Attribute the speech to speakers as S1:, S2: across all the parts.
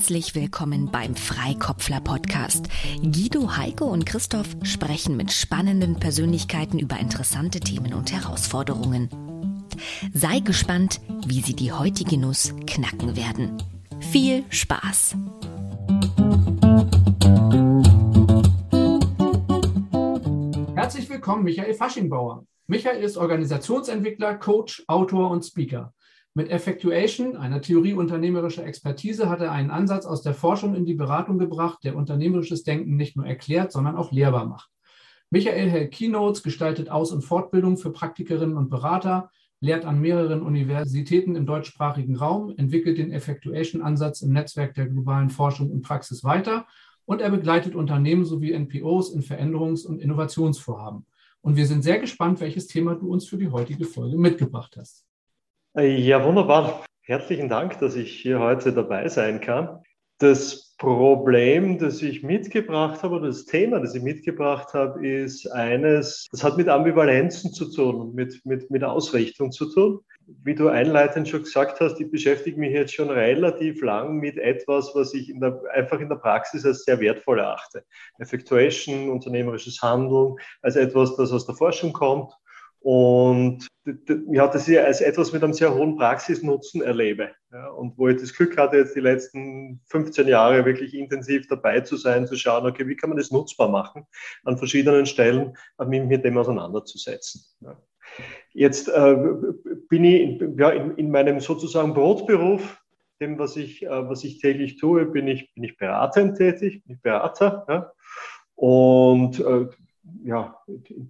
S1: Herzlich willkommen beim Freikopfler Podcast. Guido, Heike und Christoph sprechen mit spannenden Persönlichkeiten über interessante Themen und Herausforderungen. Sei gespannt, wie sie die heutige Nuss knacken werden. Viel Spaß!
S2: Herzlich willkommen, Michael Faschingbauer. Michael ist Organisationsentwickler, Coach, Autor und Speaker. Mit Effectuation, einer Theorie unternehmerischer Expertise, hat er einen Ansatz aus der Forschung in die Beratung gebracht, der unternehmerisches Denken nicht nur erklärt, sondern auch lehrbar macht. Michael hält Keynotes, gestaltet Aus- und Fortbildung für Praktikerinnen und Berater, lehrt an mehreren Universitäten im deutschsprachigen Raum, entwickelt den Effectuation-Ansatz im Netzwerk der globalen Forschung und Praxis weiter und er begleitet Unternehmen sowie NPOs in Veränderungs- und Innovationsvorhaben. Und wir sind sehr gespannt, welches Thema du uns für die heutige Folge mitgebracht hast.
S3: Ja, wunderbar. Herzlichen Dank, dass ich hier heute dabei sein kann. Das Problem, das ich mitgebracht habe, oder das Thema, das ich mitgebracht habe, ist eines, das hat mit Ambivalenzen zu tun mit, mit, mit Ausrichtung zu tun. Wie du einleitend schon gesagt hast, ich beschäftige mich jetzt schon relativ lang mit etwas, was ich in der, einfach in der Praxis als sehr wertvoll erachte. Effectuation, unternehmerisches Handeln, als etwas, das aus der Forschung kommt und ja, das ich als etwas mit einem sehr hohen Praxisnutzen erlebe. Ja, und wo ich das Glück hatte, jetzt die letzten 15 Jahre wirklich intensiv dabei zu sein, zu schauen, okay, wie kann man das nutzbar machen an verschiedenen Stellen, mich mit dem auseinanderzusetzen. Ja. Jetzt äh, bin ich ja, in, in, meinem sozusagen Brotberuf, dem, was ich, äh, was ich täglich tue, bin ich, bin ich beratend tätig, bin ich Berater. Ja. Und äh, ja,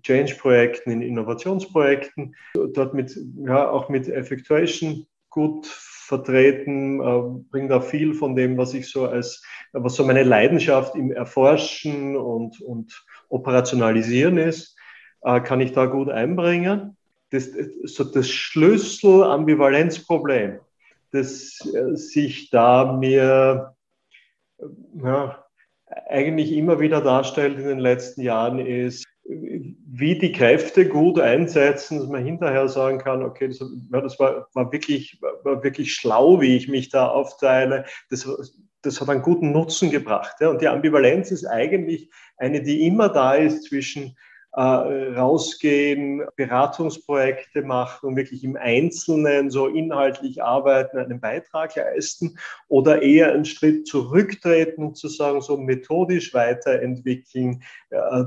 S3: Change-Projekten, in Innovationsprojekten, dort mit, ja, auch mit Effectuation gut vertreten, äh, bringt da viel von dem, was ich so als, was so meine Leidenschaft im Erforschen und, und Operationalisieren ist, äh, kann ich da gut einbringen. Das, so das Schlüssel-Ambivalenzproblem, das äh, sich da mir ja, eigentlich immer wieder darstellt in den letzten Jahren, ist, wie die Kräfte gut einsetzen, dass man hinterher sagen kann, okay, das, das war, war, wirklich, war wirklich schlau, wie ich mich da aufteile. Das, das hat einen guten Nutzen gebracht. Ja. Und die Ambivalenz ist eigentlich eine, die immer da ist zwischen äh, rausgehen, Beratungsprojekte machen und wirklich im Einzelnen so inhaltlich arbeiten, einen Beitrag leisten oder eher einen Schritt zurücktreten und zu sagen, so methodisch weiterentwickeln, äh,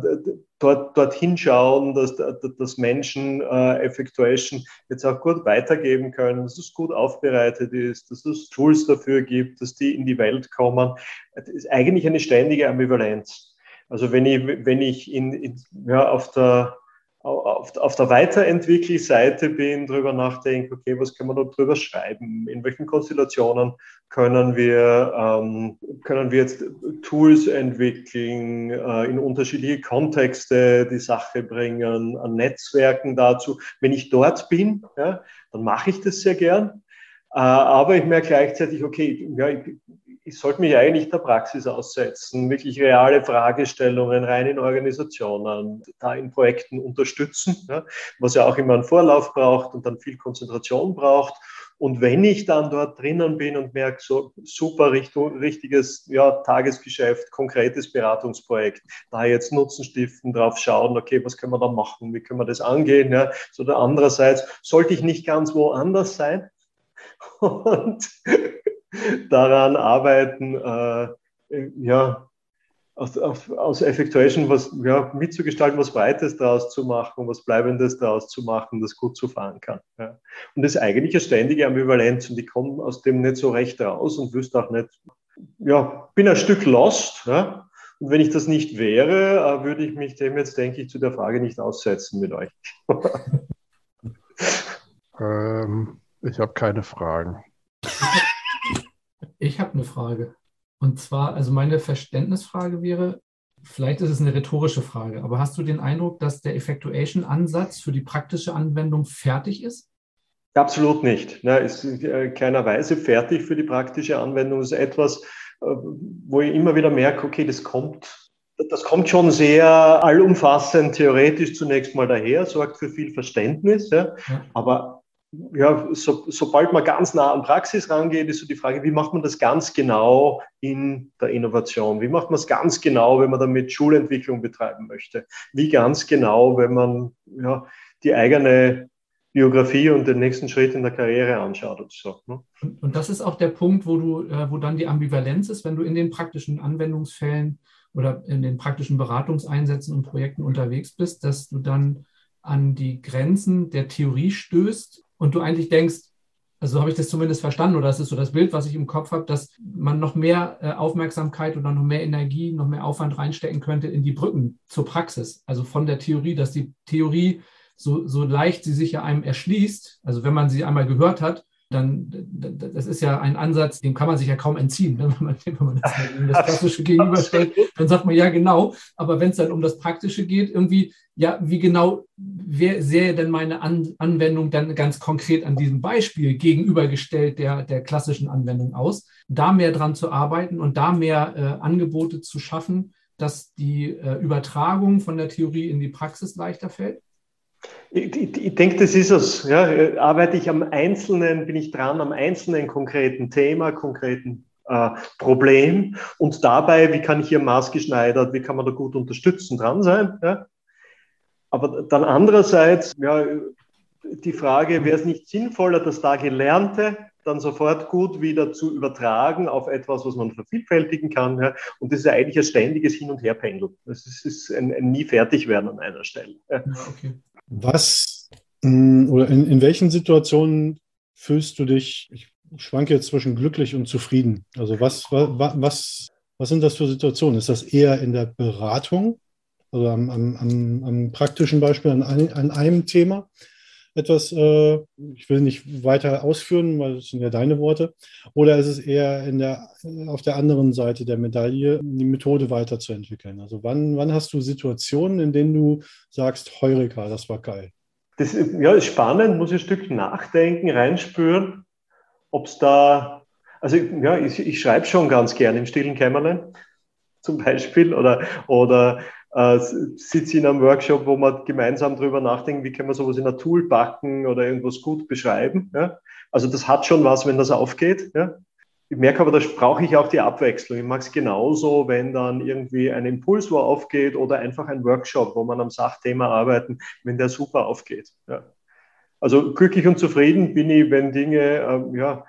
S3: dort, dorthin schauen, dass, dass Menschen äh, Effectuation jetzt auch gut weitergeben können, dass es gut aufbereitet ist, dass es Tools dafür gibt, dass die in die Welt kommen. Das ist eigentlich eine ständige Ambivalenz. Also wenn ich, wenn ich in, in, ja, auf der auf, auf der Weiterentwickelseite bin, darüber nachdenke, okay, was können wir da drüber schreiben? In welchen Konstellationen können wir, ähm, können wir jetzt Tools entwickeln, äh, in unterschiedliche Kontexte die Sache bringen, an Netzwerken dazu. Wenn ich dort bin, ja, dann mache ich das sehr gern. Äh, aber ich merke gleichzeitig, okay, ja, ich, ich sollte mich eigentlich der Praxis aussetzen, wirklich reale Fragestellungen rein in Organisationen, da in Projekten unterstützen, ja, was ja auch immer einen Vorlauf braucht und dann viel Konzentration braucht. Und wenn ich dann dort drinnen bin und merke, so super Richtung, richtiges ja, Tagesgeschäft, konkretes Beratungsprojekt, da jetzt Nutzen stiften, drauf schauen, okay, was können wir da machen, wie können wir das angehen. Ja. So, andererseits sollte ich nicht ganz woanders sein. Und daran arbeiten, äh, ja, aus, aus, aus Effectuation was ja, mitzugestalten, was Breites daraus zu machen, was Bleibendes daraus zu machen, das gut zu fahren kann. Ja. Und das ist eigentlich eine ständige Ambivalenz und ich komme aus dem nicht so recht raus und wüsste auch nicht, ja, bin ein Stück lost. Ja. Und wenn ich das nicht wäre, äh, würde ich mich dem jetzt, denke ich, zu der Frage nicht aussetzen mit euch.
S4: ähm, ich habe keine Fragen.
S2: Ich habe eine Frage. Und zwar, also meine Verständnisfrage wäre, vielleicht ist es eine rhetorische Frage, aber hast du den Eindruck, dass der Effectuation-Ansatz für die praktische Anwendung fertig ist?
S3: Absolut nicht. Ne, ist äh, keinerweise fertig für die praktische Anwendung. Das ist etwas, äh, wo ich immer wieder merke, okay, das kommt, das kommt schon sehr allumfassend theoretisch zunächst mal daher, sorgt für viel Verständnis, ja. aber ja, so, sobald man ganz nah an Praxis rangeht, ist so die Frage, wie macht man das ganz genau in der Innovation? Wie macht man es ganz genau, wenn man damit Schulentwicklung betreiben möchte? Wie ganz genau, wenn man ja, die eigene Biografie und den nächsten Schritt in der Karriere anschaut und so.
S2: Ne? Und das ist auch der Punkt, wo du, äh, wo dann die Ambivalenz ist, wenn du in den praktischen Anwendungsfällen oder in den praktischen Beratungseinsätzen und Projekten unterwegs bist, dass du dann an die Grenzen der Theorie stößt und du eigentlich denkst, also so habe ich das zumindest verstanden, oder das ist so das Bild, was ich im Kopf habe, dass man noch mehr äh, Aufmerksamkeit oder noch mehr Energie, noch mehr Aufwand reinstecken könnte in die Brücken zur Praxis. Also von der Theorie, dass die Theorie so, so leicht sie sich ja einem erschließt, also wenn man sie einmal gehört hat, dann, das ist ja ein Ansatz, dem kann man sich ja kaum entziehen. Ne? Wenn, man, wenn man das, das Klassische gegenüberstellt, dann sagt man ja genau. Aber wenn es dann um das Praktische geht, irgendwie, ja, wie genau wer sähe denn meine An Anwendung dann ganz konkret an diesem Beispiel gegenübergestellt der, der klassischen Anwendung aus? Da mehr dran zu arbeiten und da mehr äh, Angebote zu schaffen, dass die äh, Übertragung von der Theorie in die Praxis leichter fällt?
S3: Ich, ich, ich, denke, das ist es. Ja, arbeite ich am Einzelnen, bin ich dran am einzelnen konkreten Thema, konkreten äh, Problem und dabei, wie kann ich hier maßgeschneidert, wie kann man da gut unterstützen, dran sein. Ja? Aber dann andererseits, ja, die Frage, wäre es nicht sinnvoller, das da Gelernte dann sofort gut wieder zu übertragen auf etwas, was man vervielfältigen kann. Ja? Und das ist eigentlich ein ständiges Hin- und Herpendeln. Das ist, ist ein, ein nie fertig werden an einer Stelle. Ja. Okay.
S4: Was mm, oder in, in welchen Situationen fühlst du dich, ich schwanke jetzt zwischen glücklich und zufrieden. Also was, was, was, was sind das für Situationen? Ist das eher in der Beratung, also am, am, am, am praktischen Beispiel an, an einem Thema? Etwas, äh, ich will nicht weiter ausführen, weil das sind ja deine Worte, oder ist es eher in der, auf der anderen Seite der Medaille, die Methode weiterzuentwickeln? Also wann, wann hast du Situationen, in denen du sagst, Heureka, das war geil?
S3: Das ja, ist spannend, muss ich ein Stück nachdenken, reinspüren, ob es da, also ja, ich, ich schreibe schon ganz gerne im stillen Kämmerlein zum Beispiel oder, oder äh, sitze in einem Workshop, wo man gemeinsam darüber nachdenken, wie können wir sowas in ein Tool packen oder irgendwas gut beschreiben. Ja? Also das hat schon was, wenn das aufgeht. Ja? Ich merke aber, da brauche ich auch die Abwechslung. Ich mag es genauso, wenn dann irgendwie ein Impuls wo aufgeht oder einfach ein Workshop, wo man am Sachthema arbeiten, wenn der super aufgeht. Ja? Also glücklich und zufrieden bin ich, wenn Dinge äh, ja,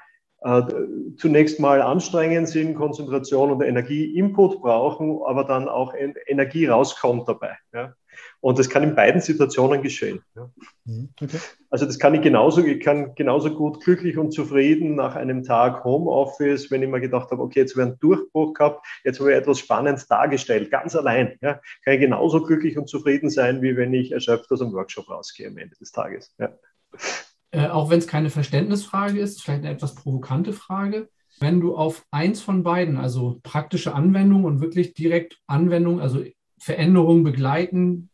S3: zunächst mal anstrengend sind, Konzentration und Energie-Input brauchen, aber dann auch Energie rauskommt dabei. Ja. Und das kann in beiden Situationen geschehen. Ja. Mhm, okay. Also das kann ich genauso, ich kann genauso gut glücklich und zufrieden nach einem Tag Homeoffice, wenn ich mir gedacht habe, okay, jetzt habe ich einen Durchbruch gehabt, jetzt habe ich etwas Spannendes dargestellt, ganz allein. Ja, kann ich genauso glücklich und zufrieden sein, wie wenn ich erschöpft aus einem Workshop rausgehe am Ende des Tages. Ja.
S2: Äh, auch wenn es keine Verständnisfrage ist, vielleicht eine etwas provokante Frage. Wenn du auf eins von beiden, also praktische Anwendung und wirklich direkt Anwendung, also Veränderungen begleiten,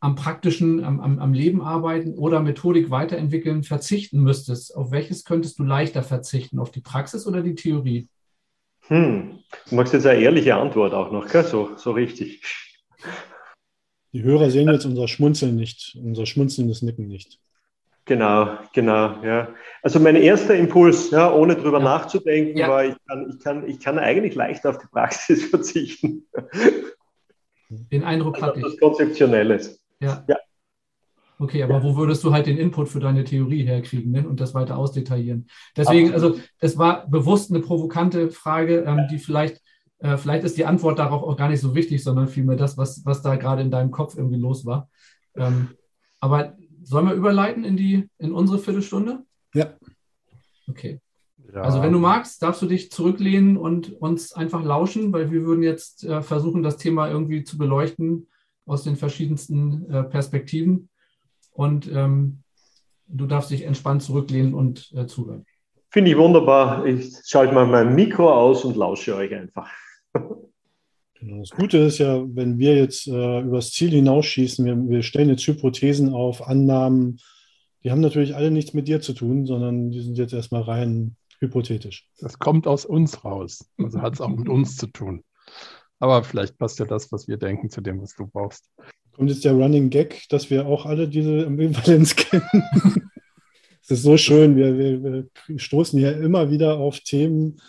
S2: am praktischen, am, am, am Leben arbeiten oder Methodik weiterentwickeln, verzichten müsstest, auf welches könntest du leichter verzichten? Auf die Praxis oder die Theorie?
S3: Hm. Du magst jetzt eine ehrliche Antwort auch noch, gell? So, so richtig.
S4: Die Hörer sehen jetzt unser Schmunzeln nicht, unser schmunzelndes Nicken nicht.
S3: Genau, genau, ja. Also mein erster Impuls, ja, ohne drüber ja. nachzudenken, ja. war, ich kann, ich, kann, ich kann eigentlich leicht auf die Praxis verzichten.
S2: Den Eindruck also hatte ich.
S3: Das Konzeptionelles.
S2: Ja. ja. Okay, aber ja. wo würdest du halt den Input für deine Theorie herkriegen ne? und das weiter ausdetaillieren? Deswegen, Absolut. also es war bewusst eine provokante Frage, ähm, die vielleicht, äh, vielleicht ist die Antwort darauf auch gar nicht so wichtig, sondern vielmehr das, was, was da gerade in deinem Kopf irgendwie los war. Ähm, aber Sollen wir überleiten in, die, in unsere Viertelstunde?
S4: Ja.
S2: Okay. Ja. Also wenn du magst, darfst du dich zurücklehnen und uns einfach lauschen, weil wir würden jetzt äh, versuchen, das Thema irgendwie zu beleuchten aus den verschiedensten äh, Perspektiven. Und ähm, du darfst dich entspannt zurücklehnen und äh, zuhören.
S3: Finde ich wunderbar. Ich schalte mal mein Mikro aus und lausche euch einfach.
S4: Genau. Das Gute ist ja, wenn wir jetzt äh, übers Ziel hinausschießen, wir, wir stellen jetzt Hypothesen auf, Annahmen, die haben natürlich alle nichts mit dir zu tun, sondern die sind jetzt erstmal rein hypothetisch.
S5: Das kommt aus uns raus. Also hat es auch mit uns zu tun. Aber vielleicht passt ja das, was wir denken, zu dem, was du brauchst.
S4: Kommt jetzt der Running Gag, dass wir auch alle diese Ambivalenz kennen? Es ist so schön. Wir, wir, wir, stoßen hier immer wieder auf Themen,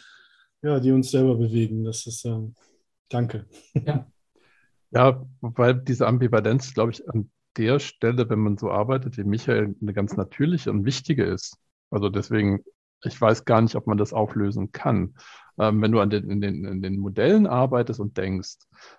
S4: ja, die uns selber bewegen. Das ist ähm, danke.
S5: Ja. ja, weil diese Ambivalenz, glaube ich, an der Stelle, wenn man so arbeitet wie Michael, eine ganz natürliche und wichtige ist. Also deswegen, ich weiß gar nicht, ob man das auflösen kann ähm, wenn du an den, in, den, in den Modellen arbeitest und denkst,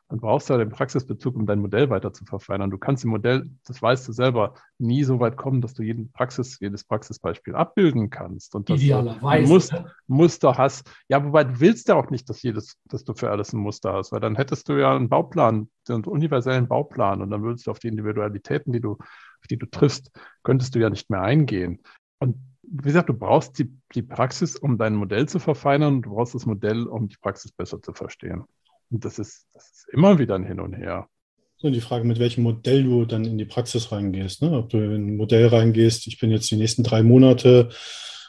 S5: dann brauchst du ja den Praxisbezug, um dein Modell weiter zu verfeinern. Du kannst im Modell, das weißt du selber, nie so weit kommen, dass du jeden Praxis, jedes Praxisbeispiel abbilden kannst. Und dass
S2: Idealerweise.
S5: Du Muster, Muster hast. Ja, wobei du willst ja auch nicht, dass jedes, dass du für alles ein Muster hast, weil dann hättest du ja einen Bauplan, einen universellen Bauplan und dann würdest du auf die Individualitäten, die du, auf die du triffst, könntest du ja nicht mehr eingehen. Und wie gesagt, du brauchst die, die Praxis, um dein Modell zu verfeinern und du brauchst das Modell, um die Praxis besser zu verstehen. Und das ist, das ist immer wieder ein Hin und Her.
S4: So, die Frage, mit welchem Modell du dann in die Praxis reingehst. Ne? Ob du in ein Modell reingehst, ich bin jetzt die nächsten drei Monate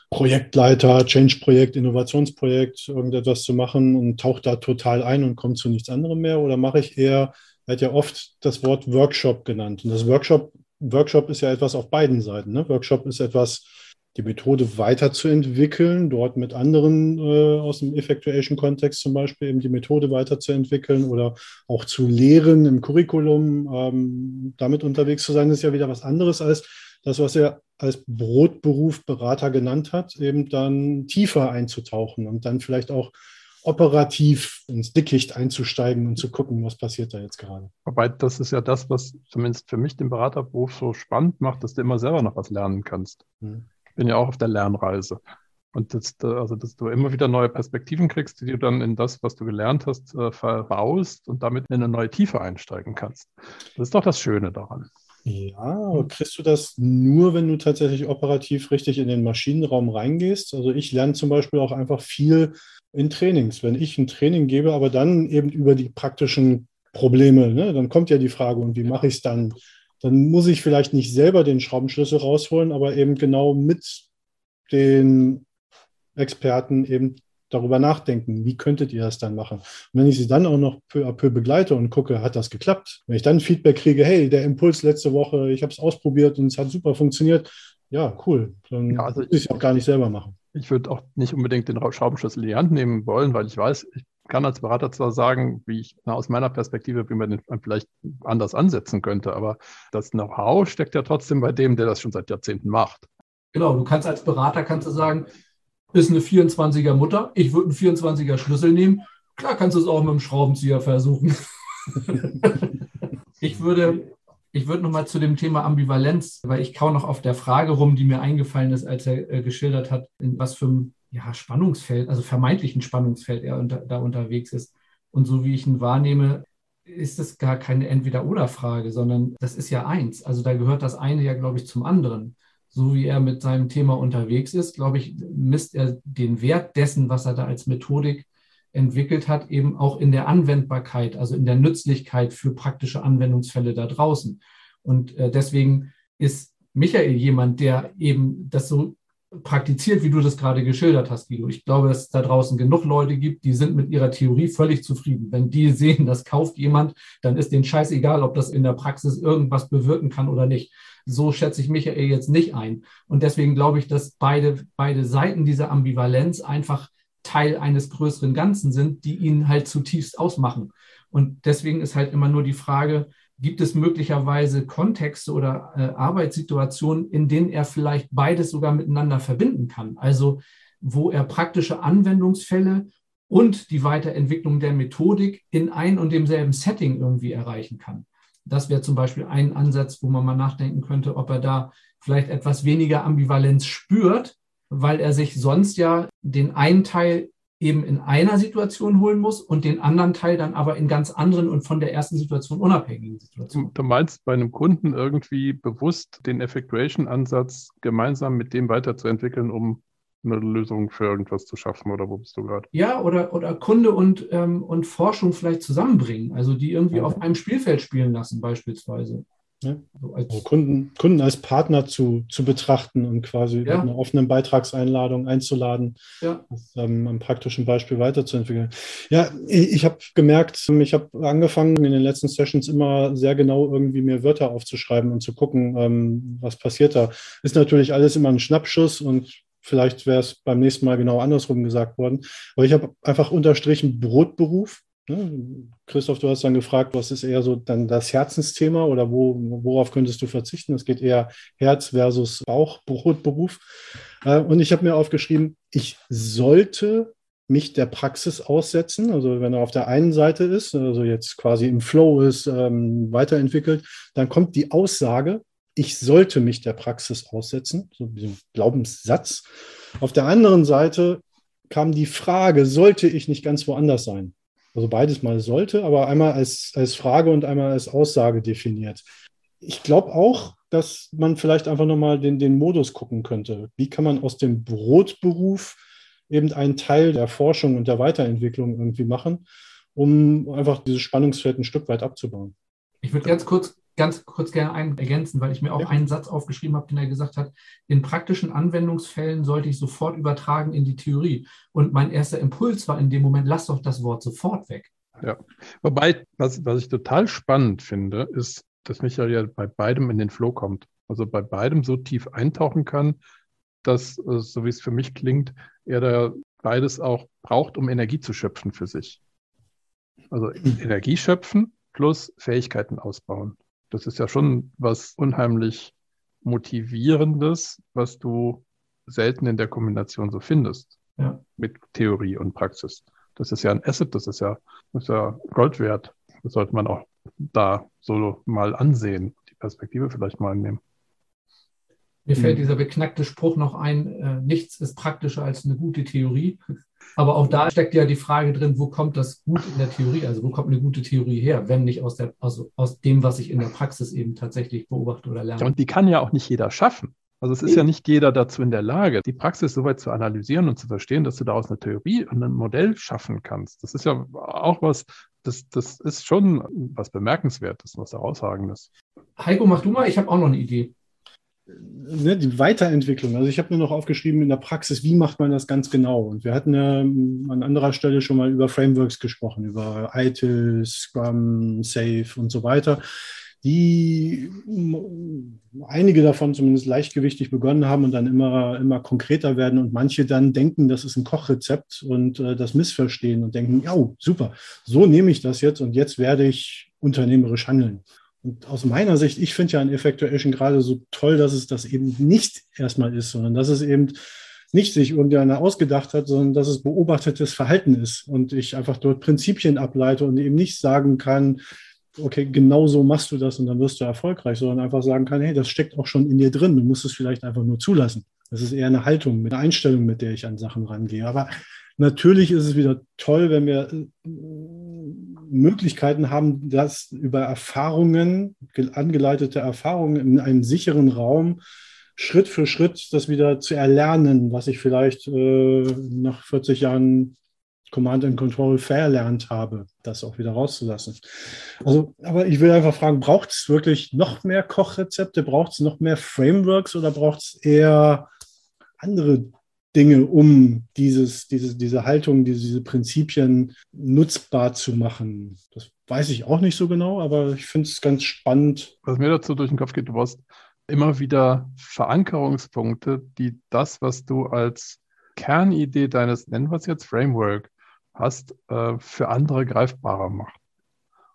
S4: Projektleiter, Change-Projekt, Innovationsprojekt, irgendetwas zu machen und tauche da total ein und komme zu nichts anderem mehr. Oder mache ich eher, er hat ja oft das Wort Workshop genannt. Und das Workshop, Workshop ist ja etwas auf beiden Seiten. Ne? Workshop ist etwas, die Methode weiterzuentwickeln, dort mit anderen äh, aus dem Effectuation-Kontext zum Beispiel eben die Methode weiterzuentwickeln oder auch zu lehren im Curriculum, ähm, damit unterwegs zu sein, ist ja wieder was anderes als das, was er als Brotberuf Berater genannt hat, eben dann tiefer einzutauchen und dann vielleicht auch operativ ins Dickicht einzusteigen und zu gucken, was passiert da jetzt gerade.
S5: Wobei das ist ja das, was zumindest für mich den Beraterberuf so spannend macht, dass du immer selber noch was lernen kannst. Hm bin ja auch auf der Lernreise. Und das, also, dass du immer wieder neue Perspektiven kriegst, die du dann in das, was du gelernt hast, äh, verbaust und damit in eine neue Tiefe einsteigen kannst. Das ist doch das Schöne daran.
S4: Ja, aber kriegst du das nur, wenn du tatsächlich operativ richtig in den Maschinenraum reingehst? Also ich lerne zum Beispiel auch einfach viel in Trainings. Wenn ich ein Training gebe, aber dann eben über die praktischen Probleme, ne, dann kommt ja die Frage, und wie mache ich es dann? Dann muss ich vielleicht nicht selber den Schraubenschlüssel rausholen, aber eben genau mit den Experten eben darüber nachdenken, wie könntet ihr das dann machen? Und wenn ich sie dann auch noch peu à peu begleite und gucke, hat das geklappt? Wenn ich dann Feedback kriege, hey, der Impuls letzte Woche, ich habe es ausprobiert und es hat super funktioniert, ja, cool. Dann ja, also muss ich es auch gar nicht selber machen.
S5: Ich würde auch nicht unbedingt den Schraubenschlüssel in die Hand nehmen wollen, weil ich weiß, ich kann als Berater zwar sagen, wie ich na, aus meiner Perspektive, wie man den vielleicht anders ansetzen könnte, aber das Know-how steckt ja trotzdem bei dem, der das schon seit Jahrzehnten macht.
S2: Genau, du kannst als Berater kannst du sagen, ist eine 24er Mutter, ich würde einen 24er Schlüssel nehmen. Klar kannst du es auch mit dem Schraubenzieher versuchen. ich würde, ich würde nochmal zu dem Thema Ambivalenz, weil ich kau noch auf der Frage rum, die mir eingefallen ist, als er äh, geschildert hat, in was für einem ja, Spannungsfeld, also vermeintlichen Spannungsfeld er unter, da unterwegs ist. Und so wie ich ihn wahrnehme, ist es gar keine Entweder-Oder-Frage, sondern das ist ja eins. Also da gehört das eine ja, glaube ich, zum anderen. So wie er mit seinem Thema unterwegs ist, glaube ich, misst er den Wert dessen, was er da als Methodik entwickelt hat, eben auch in der Anwendbarkeit, also in der Nützlichkeit für praktische Anwendungsfälle da draußen. Und äh, deswegen ist Michael jemand, der eben das so praktiziert, wie du das gerade geschildert hast, Guido. Ich glaube, dass es da draußen genug Leute gibt, die sind mit ihrer Theorie völlig zufrieden. Wenn die sehen, das kauft jemand, dann ist denen scheißegal, ob das in der Praxis irgendwas bewirken kann oder nicht. So schätze ich Michael jetzt nicht ein. Und deswegen glaube ich, dass beide, beide Seiten dieser Ambivalenz einfach Teil eines größeren Ganzen sind, die ihn halt zutiefst ausmachen. Und deswegen ist halt immer nur die Frage, Gibt es möglicherweise Kontexte oder äh, Arbeitssituationen, in denen er vielleicht beides sogar miteinander verbinden kann? Also wo er praktische Anwendungsfälle und die Weiterentwicklung der Methodik in ein und demselben Setting irgendwie erreichen kann. Das wäre zum Beispiel ein Ansatz, wo man mal nachdenken könnte, ob er da vielleicht etwas weniger Ambivalenz spürt, weil er sich sonst ja den einen Teil eben in einer Situation holen muss und den anderen Teil dann aber in ganz anderen und von der ersten Situation unabhängigen Situationen.
S5: Du meinst bei einem Kunden irgendwie bewusst den Effectuation-Ansatz gemeinsam mit dem weiterzuentwickeln, um eine Lösung für irgendwas zu schaffen oder wo bist du gerade?
S2: Ja, oder, oder Kunde und, ähm, und Forschung vielleicht zusammenbringen, also die irgendwie auf einem Spielfeld spielen lassen beispielsweise.
S4: Ja. Also als Kunden, Kunden als Partner zu, zu betrachten und quasi ja. mit einer offenen Beitragseinladung einzuladen, ja. das ähm, am praktischen Beispiel weiterzuentwickeln. Ja, ich, ich habe gemerkt, ich habe angefangen in den letzten Sessions immer sehr genau irgendwie mir Wörter aufzuschreiben und zu gucken, ähm, was passiert da. Ist natürlich alles immer ein Schnappschuss und vielleicht wäre es beim nächsten Mal genau andersrum gesagt worden. Aber ich habe einfach unterstrichen Brotberuf Ne? Christoph, du hast dann gefragt, was ist eher so dann das Herzensthema oder wo, worauf könntest du verzichten? Es geht eher Herz versus Bauchbrotberuf. Äh, und ich habe mir aufgeschrieben, ich sollte mich der Praxis aussetzen. Also wenn er auf der einen Seite ist, also jetzt quasi im Flow ist, ähm, weiterentwickelt, dann kommt die Aussage, ich sollte mich der Praxis aussetzen, so ein Glaubenssatz. Auf der anderen Seite kam die Frage, sollte ich nicht ganz woanders sein? Also beides mal sollte, aber einmal als, als Frage und einmal als Aussage definiert. Ich glaube auch, dass man vielleicht einfach nochmal den, den Modus gucken könnte. Wie kann man aus dem Brotberuf eben einen Teil der Forschung und der Weiterentwicklung irgendwie machen, um einfach dieses Spannungsfeld ein Stück weit abzubauen?
S2: Ich würde ganz kurz ganz kurz gerne einen ergänzen, weil ich mir auch ja. einen Satz aufgeschrieben habe, den er gesagt hat, in praktischen Anwendungsfällen sollte ich sofort übertragen in die Theorie. Und mein erster Impuls war in dem Moment, lass doch das Wort sofort weg.
S5: Ja, wobei, was, was ich total spannend finde, ist, dass Michael ja bei beidem in den Flow kommt. Also bei beidem so tief eintauchen kann, dass, äh, so wie es für mich klingt, er da beides auch braucht, um Energie zu schöpfen für sich. Also Energie schöpfen plus Fähigkeiten ausbauen. Das ist ja schon was unheimlich Motivierendes, was du selten in der Kombination so findest ja. mit Theorie und Praxis. Das ist ja ein Asset, das ist ja, das ist ja Gold wert. Das sollte man auch da so mal ansehen, die Perspektive vielleicht mal annehmen.
S2: Mir fällt hm. dieser beknackte Spruch noch ein, äh, nichts ist praktischer als eine gute Theorie. Aber auch da steckt ja die Frage drin, wo kommt das gut in der Theorie? Also wo kommt eine gute Theorie her, wenn nicht aus, der, aus, aus dem, was ich in der Praxis eben tatsächlich beobachte oder lerne?
S5: Ja, und die kann ja auch nicht jeder schaffen. Also es ist ja nicht jeder dazu in der Lage, die Praxis so weit zu analysieren und zu verstehen, dass du daraus eine Theorie und ein Modell schaffen kannst. Das ist ja auch was, das, das ist schon was Bemerkenswertes, was Herausragendes.
S2: Heiko, mach du mal, ich habe auch noch eine Idee
S4: ne, die Weiterentwicklung. Also ich habe mir noch aufgeschrieben in der Praxis, wie macht man das ganz genau? Und wir hatten ja an anderer Stelle schon mal über Frameworks gesprochen, über ITIL, Scrum, Safe und so weiter, die einige davon zumindest leichtgewichtig begonnen haben und dann immer, immer konkreter werden und manche dann denken, das ist ein Kochrezept und äh, das missverstehen und denken, ja, super, so nehme ich das jetzt und jetzt werde ich unternehmerisch handeln. Und aus meiner Sicht, ich finde ja an Effectuation gerade so toll, dass es das eben nicht erstmal ist, sondern dass es eben nicht sich irgendeiner ausgedacht hat, sondern dass es beobachtetes Verhalten ist und ich einfach dort Prinzipien ableite und eben nicht sagen kann, okay, genau so machst du das und dann wirst du erfolgreich, sondern einfach sagen kann, hey, das steckt auch schon in dir drin, du musst es vielleicht einfach nur zulassen. Das ist eher eine Haltung, eine Einstellung, mit der ich an Sachen rangehe. Aber natürlich ist es wieder toll, wenn wir Möglichkeiten haben, das über Erfahrungen, angeleitete Erfahrungen in einem sicheren Raum Schritt für Schritt das wieder zu erlernen, was ich vielleicht äh, nach 40 Jahren Command and Control verlernt habe, das auch wieder rauszulassen. Also, aber ich will einfach fragen, braucht es wirklich noch mehr Kochrezepte? Braucht es noch mehr Frameworks oder braucht es eher andere Dinge, um dieses, diese, diese Haltung, diese, diese Prinzipien nutzbar zu machen. Das weiß ich auch nicht so genau, aber ich finde es ganz spannend.
S5: Was mir dazu durch den Kopf geht, du brauchst immer wieder Verankerungspunkte, die das, was du als Kernidee deines, nennen wir es jetzt Framework, hast, äh, für andere greifbarer macht.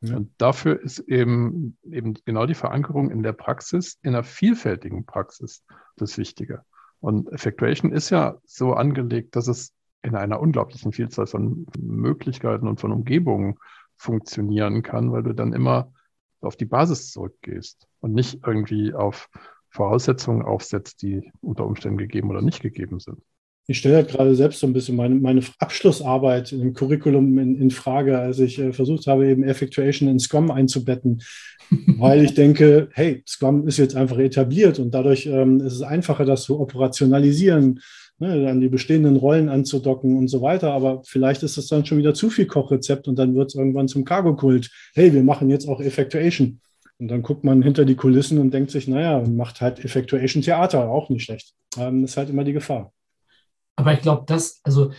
S5: Ja. Und dafür ist eben, eben genau die Verankerung in der Praxis, in einer vielfältigen Praxis das Wichtige. Und Effectuation ist ja so angelegt, dass es in einer unglaublichen Vielzahl von Möglichkeiten und von Umgebungen funktionieren kann, weil du dann immer auf die Basis zurückgehst und nicht irgendwie auf Voraussetzungen aufsetzt, die unter Umständen gegeben oder nicht gegeben sind
S4: ich stelle halt gerade selbst so ein bisschen meine, meine Abschlussarbeit im Curriculum in, in Frage, als ich äh, versucht habe, eben Effectuation in Scrum einzubetten, weil ich denke, hey, Scrum ist jetzt einfach etabliert und dadurch ähm, ist es einfacher, das zu operationalisieren, ne, dann die bestehenden Rollen anzudocken und so weiter. Aber vielleicht ist es dann schon wieder zu viel Kochrezept und dann wird es irgendwann zum Cargo-Kult. Hey, wir machen jetzt auch Effectuation. Und dann guckt man hinter die Kulissen und denkt sich, naja, macht halt Effectuation Theater, auch nicht schlecht. Ähm, ist halt immer die Gefahr.
S2: Aber ich glaube, dass, also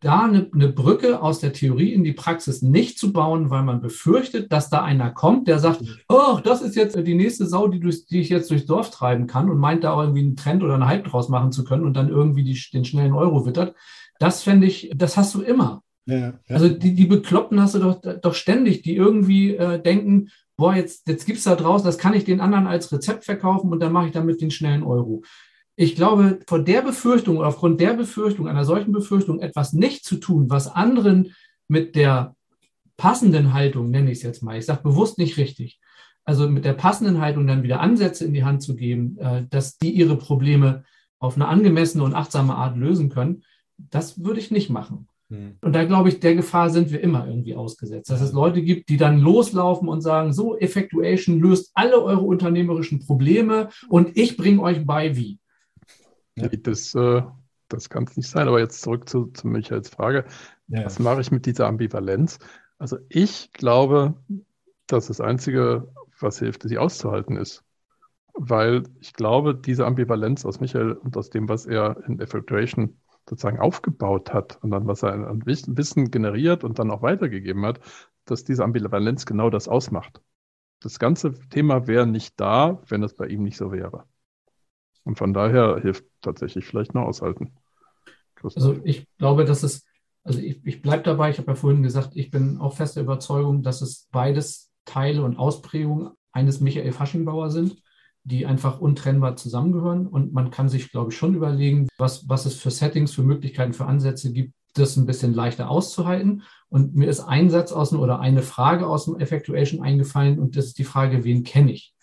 S2: da eine, eine, Brücke aus der Theorie in die Praxis nicht zu bauen, weil man befürchtet, dass da einer kommt, der sagt, oh, das ist jetzt die nächste Sau, die, durch, die ich jetzt durchs Dorf treiben kann und meint da irgendwie einen Trend oder einen Hype draus machen zu können und dann irgendwie die, den schnellen Euro wittert. Das fände ich, das hast du immer. Ja, ja. Also die, die Bekloppten hast du doch, doch ständig, die irgendwie äh, denken, boah, jetzt, jetzt gibt es da draußen, das kann ich den anderen als Rezept verkaufen und dann mache ich damit den schnellen Euro ich glaube, vor der Befürchtung oder aufgrund der Befürchtung, einer solchen Befürchtung, etwas nicht zu tun, was anderen mit der passenden Haltung, nenne ich es jetzt mal, ich sage bewusst nicht richtig, also mit der passenden Haltung dann wieder Ansätze in die Hand zu geben, äh, dass die ihre Probleme auf eine angemessene und achtsame Art lösen können, das würde ich nicht machen. Hm. Und da glaube ich, der Gefahr sind wir immer irgendwie ausgesetzt, dass es Leute gibt, die dann loslaufen und sagen, so, Effectuation löst alle eure unternehmerischen Probleme und ich bringe euch bei, wie.
S5: Ja. Das, äh, das kann es nicht sein. Aber jetzt zurück zu, zu Michaels Frage. Ja. Was mache ich mit dieser Ambivalenz? Also ich glaube, dass das Einzige, was hilft, sie auszuhalten ist. Weil ich glaube, diese Ambivalenz aus Michael und aus dem, was er in Effectuation sozusagen aufgebaut hat und dann, was er an Wissen generiert und dann auch weitergegeben hat, dass diese Ambivalenz genau das ausmacht. Das ganze Thema wäre nicht da, wenn es bei ihm nicht so wäre. Und von daher hilft tatsächlich vielleicht nur aushalten.
S2: Christoph. Also ich glaube, dass es, also ich, ich bleibe dabei, ich habe ja vorhin gesagt, ich bin auch fester Überzeugung, dass es beides Teile und Ausprägungen eines Michael Faschingbauer sind, die einfach untrennbar zusammengehören. Und man kann sich, glaube ich, schon überlegen, was, was es für Settings, für Möglichkeiten, für Ansätze gibt, das ein bisschen leichter auszuhalten. Und mir ist ein Satz aus dem oder eine Frage aus dem Effectuation eingefallen und das ist die Frage, wen kenne ich?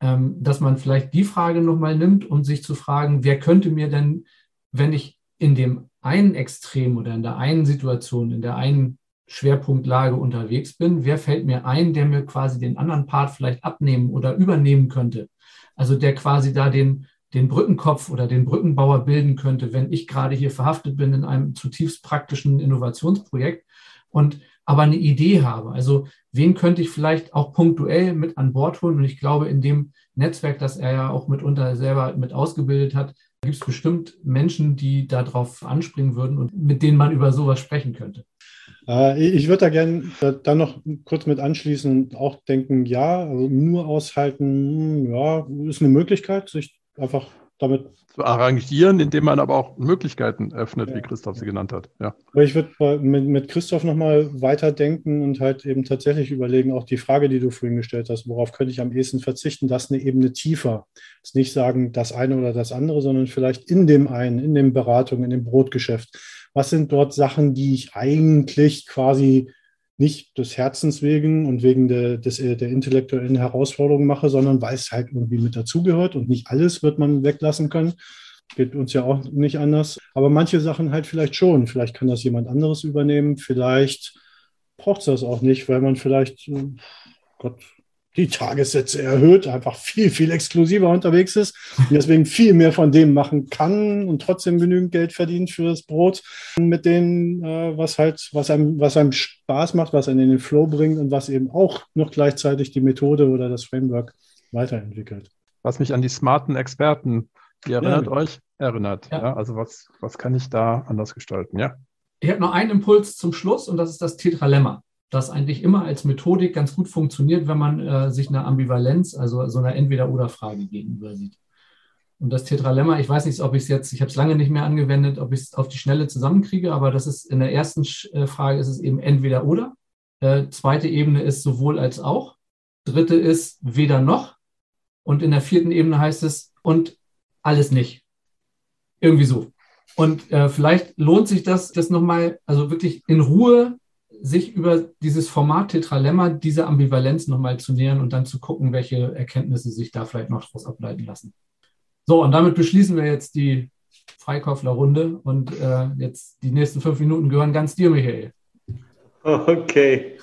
S2: Ähm, dass man vielleicht die Frage nochmal nimmt, um sich zu fragen, wer könnte mir denn, wenn ich in dem einen Extrem oder in der einen Situation, in der einen Schwerpunktlage unterwegs bin, wer fällt mir ein, der mir quasi den anderen Part vielleicht abnehmen oder übernehmen könnte? Also der quasi da den, den Brückenkopf oder den Brückenbauer bilden könnte, wenn ich gerade hier verhaftet bin in einem zutiefst praktischen Innovationsprojekt und aber eine Idee habe. Also wen könnte ich vielleicht auch punktuell mit an Bord holen? Und ich glaube, in dem Netzwerk, das er ja auch mitunter selber mit ausgebildet hat, gibt es bestimmt Menschen, die darauf anspringen würden und mit denen man über sowas sprechen könnte.
S4: Äh, ich würde da gerne dann noch kurz mit anschließen und auch denken, ja, also nur aushalten, hm, ja, ist eine Möglichkeit, sich einfach damit
S5: zu arrangieren, indem man aber auch Möglichkeiten öffnet, ja. wie Christoph sie genannt hat. Ja.
S4: Aber ich würde mit, mit Christoph nochmal weiterdenken und halt eben tatsächlich überlegen, auch die Frage, die du vorhin gestellt hast, worauf könnte ich am ehesten verzichten, das eine Ebene tiefer. Das nicht sagen, das eine oder das andere, sondern vielleicht in dem einen, in den Beratungen, in dem Brotgeschäft. Was sind dort Sachen, die ich eigentlich quasi nicht des Herzens wegen und wegen der, des, der intellektuellen Herausforderung mache, sondern weil es halt irgendwie mit dazugehört und nicht alles wird man weglassen können. Geht uns ja auch nicht anders. Aber manche Sachen halt vielleicht schon. Vielleicht kann das jemand anderes übernehmen. Vielleicht braucht es das auch nicht, weil man vielleicht, Gott, die Tagessätze erhöht, einfach viel, viel exklusiver unterwegs ist und deswegen viel mehr von dem machen kann und trotzdem genügend Geld verdient für das Brot mit dem, äh, was halt, was einem, was einem Spaß macht, was einen in den Flow bringt und was eben auch noch gleichzeitig die Methode oder das Framework weiterentwickelt.
S5: Was mich an die smarten Experten, die erinnert ja. euch, erinnert. Ja. ja. also was, was kann ich da anders gestalten? Ja.
S2: Ich habe noch einen Impuls zum Schluss und das ist das Tetralemma das eigentlich immer als Methodik ganz gut funktioniert, wenn man äh, sich einer Ambivalenz, also so einer Entweder-Oder-Frage gegenüber sieht. Und das Tetralemma, ich weiß nicht, ob ich es jetzt, ich habe es lange nicht mehr angewendet, ob ich es auf die Schnelle zusammenkriege, aber das ist in der ersten äh, Frage ist es eben entweder oder. Äh, zweite Ebene ist sowohl als auch. Dritte ist weder noch. Und in der vierten Ebene heißt es und alles nicht. Irgendwie so. Und äh, vielleicht lohnt sich das, das nochmal, also wirklich in Ruhe sich über dieses Format Tetralemma, diese Ambivalenz nochmal zu nähern und dann zu gucken, welche Erkenntnisse sich da vielleicht noch daraus ableiten lassen. So, und damit beschließen wir jetzt die Freikaufler-Runde und äh, jetzt die nächsten fünf Minuten gehören ganz dir, Michael.
S3: Okay.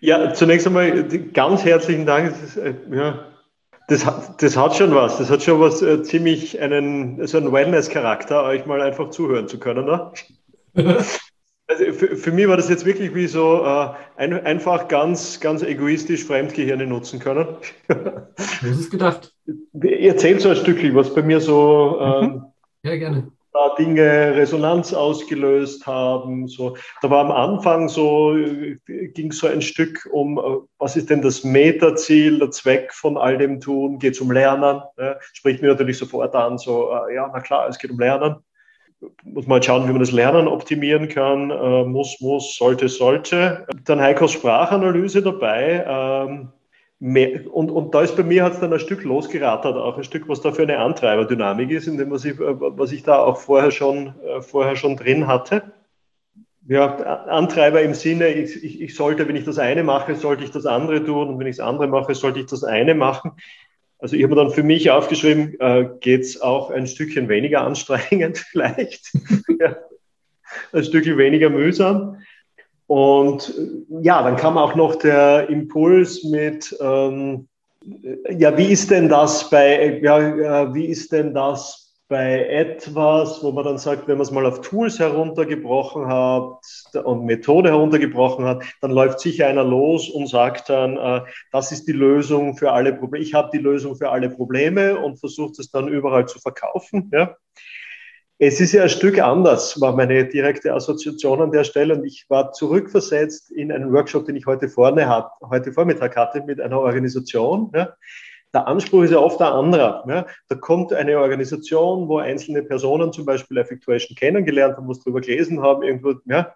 S3: Ja, zunächst einmal ganz herzlichen Dank. Das, ist, äh, ja, das, hat, das hat schon was. Das hat schon was äh, ziemlich einen, so einen Wellness-Charakter, euch mal einfach zuhören zu können. Ne? Also für, für, mich war das jetzt wirklich wie so äh, ein, einfach ganz, ganz egoistisch Fremdgehirne nutzen können.
S2: Du hast es gedacht.
S3: Erzähl so ein Stückchen, was bei mir so
S2: ähm, ja, gerne.
S3: Dinge Resonanz ausgelöst haben. So. Da war am Anfang so, ging so ein Stück um, äh, was ist denn das Metaziel, der Zweck von all dem Tun? Geht es um Lernen? Ja? Spricht mir natürlich sofort an, so, äh, ja, na klar, es geht um Lernen muss man halt schauen, wie man das Lernen optimieren kann. Äh, muss, muss, sollte, sollte. Dann Heikos Sprachanalyse dabei. Ähm, mehr, und, und da ist bei mir hat es dann ein Stück losgerattert, auch ein Stück, was da für eine Antreiberdynamik ist, in dem was ich, was ich da auch vorher schon, äh, vorher schon drin hatte. Ja, Antreiber im Sinne, ich, ich, ich sollte, wenn ich das eine mache, sollte ich das andere tun und wenn ich das andere mache, sollte ich das eine machen. Also ich habe dann für mich aufgeschrieben, äh, geht es auch ein Stückchen weniger anstrengend vielleicht, ja, ein Stückchen weniger mühsam. Und äh, ja, dann kam auch noch der Impuls mit, ähm, ja, wie ist denn das bei, ja, wie ist denn das bei etwas, wo man dann sagt, wenn man es mal auf Tools heruntergebrochen hat und Methode heruntergebrochen hat, dann läuft sicher einer los und sagt dann, äh, das ist die Lösung für alle Probleme. Ich habe die Lösung für alle Probleme und versucht es dann überall zu verkaufen. Ja. Es ist ja ein Stück anders, war meine direkte Assoziation an der Stelle. Und ich war zurückversetzt in einen Workshop, den ich heute vorne hat, heute Vormittag hatte mit einer Organisation. Ja der Anspruch ist ja oft ein anderer. Ja. Da kommt eine Organisation, wo einzelne Personen zum Beispiel Effectuation kennengelernt haben, was darüber gelesen haben, irgendwo, ja.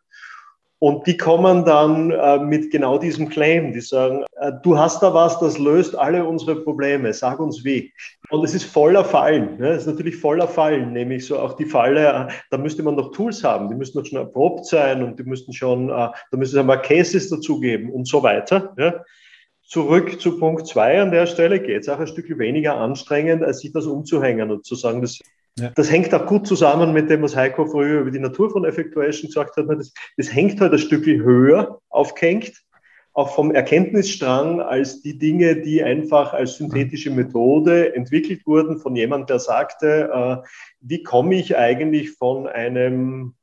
S3: Und die kommen dann äh, mit genau diesem Claim. Die sagen, äh, du hast da was, das löst alle unsere Probleme. Sag uns wie. Und es ist voller Fallen. Ne? Es ist natürlich voller Fallen, nämlich so auch die Falle, äh, da müsste man noch Tools haben, die müssten noch schon erprobt sein und die müssten schon, äh, da müsste es einmal Cases dazugeben und so weiter. Ja? Zurück zu Punkt zwei an der Stelle geht es auch ein Stück weniger anstrengend, als sich das umzuhängen und zu sagen, das, ja. das hängt auch gut zusammen mit dem, was Heiko früher über die Natur von Effectuation gesagt hat. Das, das hängt halt ein Stück höher aufgehängt, auch vom Erkenntnisstrang, als die Dinge, die einfach als synthetische Methode entwickelt wurden von jemand, der sagte, äh, wie komme ich eigentlich von einem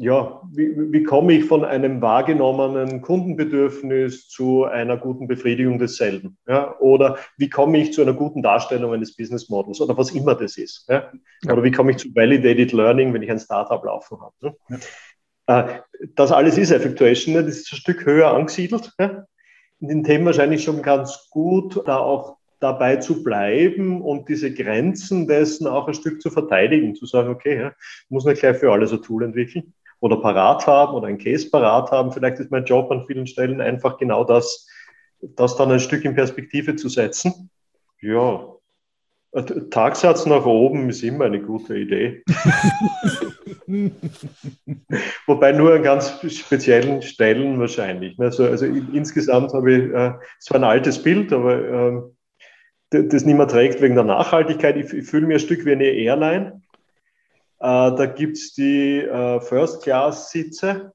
S3: ja, wie, wie komme ich von einem wahrgenommenen Kundenbedürfnis zu einer guten Befriedigung desselben? Ja? Oder wie komme ich zu einer guten Darstellung eines Business Models oder was immer das ist? Ja? Oder wie komme ich zu Validated Learning, wenn ich ein Startup laufen habe? Ne? Ja. Äh, das alles ist Effectuation, ne? das ist ein Stück höher angesiedelt. Ja? In den Themen wahrscheinlich schon ganz gut, da auch dabei zu bleiben und diese Grenzen dessen auch ein Stück zu verteidigen, zu sagen, okay, ja, muss nicht gleich für alles ein Tool entwickeln oder parat haben oder ein Case parat haben. Vielleicht ist mein Job an vielen Stellen einfach genau das, das dann ein Stück in Perspektive zu setzen. Ja, Tagsatz nach oben ist immer eine gute Idee. Wobei nur an ganz speziellen Stellen wahrscheinlich. Also, also insgesamt habe ich, äh, es war ein altes Bild, aber äh, das nicht mehr trägt wegen der Nachhaltigkeit. Ich, ich fühle mich ein Stück wie eine Airline. Äh, da gibt es die äh, First-Class-Sitze,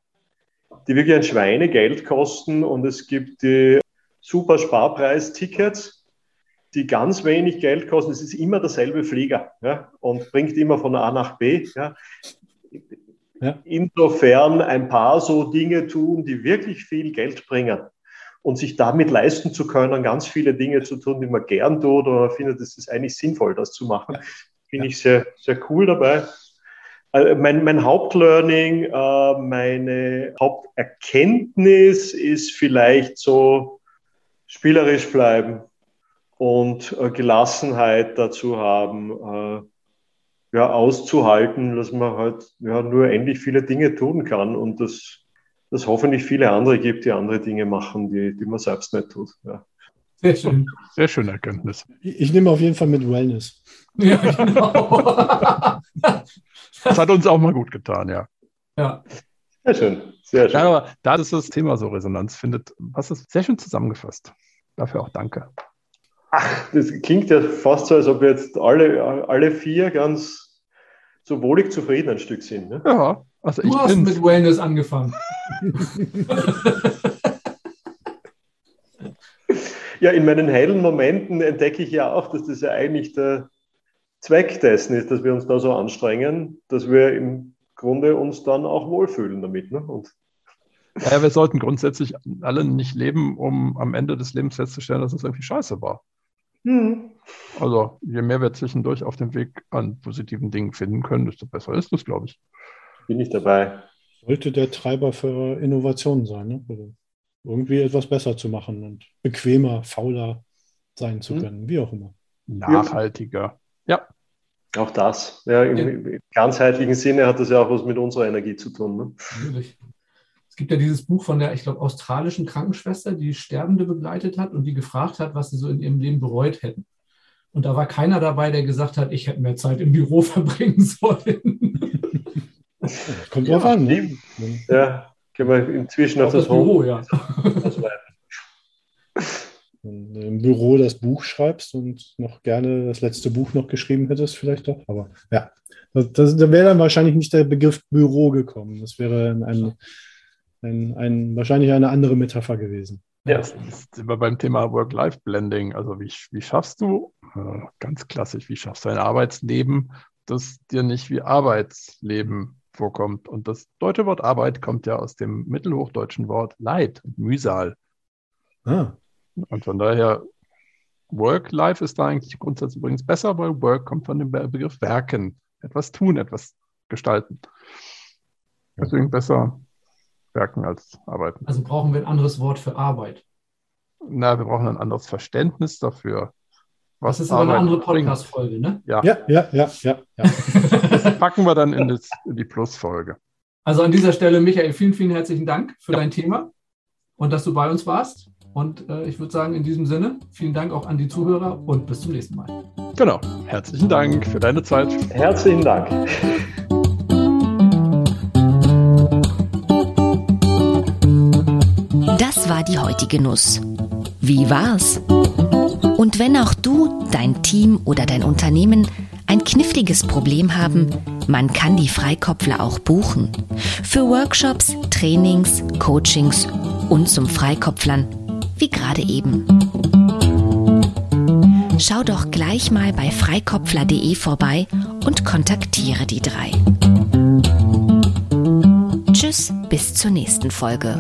S3: die wirklich ein Schweinegeld kosten und es gibt die super Sparpreis-Tickets, die ganz wenig Geld kosten. Es ist immer derselbe Flieger ja, und bringt immer von A nach B. Ja. Ja. Insofern ein paar so Dinge tun, die wirklich viel Geld bringen und sich damit leisten zu können, ganz viele Dinge zu tun, die man gern tut oder findet, es ist eigentlich sinnvoll, das zu machen. Finde ich sehr, sehr cool dabei. Also mein, mein Hauptlearning, äh, meine Haupterkenntnis ist vielleicht so spielerisch bleiben und äh, Gelassenheit dazu haben, äh, ja, auszuhalten, dass man halt ja, nur endlich viele Dinge tun kann und dass es hoffentlich viele andere gibt, die andere Dinge machen, die, die man selbst nicht tut. Ja.
S5: Sehr schön. Sehr schöne Erkenntnis.
S4: Ich nehme auf jeden Fall mit Wellness. Ja,
S5: genau. Das hat uns auch mal gut getan, ja.
S2: Ja.
S3: Sehr schön. Sehr schön. Ja,
S5: aber da ist das Thema so Resonanz findet, hast du sehr schön zusammengefasst. Dafür auch danke.
S3: Ach, das klingt ja fast so, als ob wir jetzt alle, alle vier ganz so wohlig zufrieden ein Stück sind. Ne?
S5: Ja,
S2: also du ich hast bin's. mit Wellness angefangen.
S3: ja, in meinen hellen Momenten entdecke ich ja auch, dass das ja eigentlich der, Zweck dessen ist, dass wir uns da so anstrengen, dass wir im Grunde uns dann auch wohlfühlen damit. Ne? Und
S5: ja, wir sollten grundsätzlich alle nicht leben, um am Ende des Lebens festzustellen, dass es irgendwie scheiße war. Hm. Also je mehr wir zwischendurch auf dem Weg an positiven Dingen finden können, desto besser ist das, glaube ich.
S3: Bin ich dabei.
S4: Sollte der Treiber für Innovationen sein, ne? Irgendwie etwas besser zu machen und bequemer, fauler sein zu hm. können, hm. wie auch immer.
S5: Nachhaltiger. Ja.
S3: Auch das. Ja, Im ja. ganzheitlichen Sinne hat das ja auch was mit unserer Energie zu tun. Ne? Natürlich.
S2: Es gibt ja dieses Buch von der, ich glaube, australischen Krankenschwester, die Sterbende begleitet hat und die gefragt hat, was sie so in ihrem Leben bereut hätten. Und da war keiner dabei, der gesagt hat, ich hätte mehr Zeit im Büro verbringen sollen.
S4: Kommt drauf ja, an. Ne?
S3: Ja, können wir inzwischen auf, auf das, das Büro, ja.
S4: Wenn du im Büro das Buch schreibst und noch gerne das letzte Buch noch geschrieben hättest, vielleicht doch. Aber ja, da wäre dann wahrscheinlich nicht der Begriff Büro gekommen. Das wäre ein, ein, ein, wahrscheinlich eine andere Metapher gewesen.
S5: Ja, das sind wir beim Thema Work-Life-Blending. Also wie, wie schaffst du, äh, ganz klassisch, wie schaffst du ein Arbeitsleben, das dir nicht wie Arbeitsleben vorkommt? Und das deutsche Wort Arbeit kommt ja aus dem mittelhochdeutschen Wort Leid, Mühsal. Ah. Und von daher, Work-Life ist da eigentlich grundsätzlich übrigens besser, weil Work kommt von dem Begriff Werken, etwas tun, etwas gestalten. Deswegen besser Werken als Arbeiten.
S2: Also brauchen wir ein anderes Wort für Arbeit.
S5: Na, wir brauchen ein anderes Verständnis dafür.
S2: Was das ist aber eine andere Podcast-Folge, ne?
S4: Ja. ja, ja, ja, ja. ja.
S5: das packen wir dann in, das, in die Plus-Folge.
S2: Also an dieser Stelle, Michael, vielen, vielen herzlichen Dank für ja. dein Thema und dass du bei uns warst. Und äh, ich würde sagen, in diesem Sinne, vielen Dank auch an die Zuhörer und bis zum nächsten Mal.
S5: Genau. Herzlichen Dank für deine Zeit.
S3: Herzlichen Dank.
S1: Das war die heutige Nuss. Wie war's? Und wenn auch du, dein Team oder dein Unternehmen ein kniffliges Problem haben, man kann die Freikopfler auch buchen. Für Workshops, Trainings, Coachings und zum Freikopflern, wie gerade eben. Schau doch gleich mal bei freikopfler.de vorbei und kontaktiere die drei. Tschüss, bis zur nächsten Folge.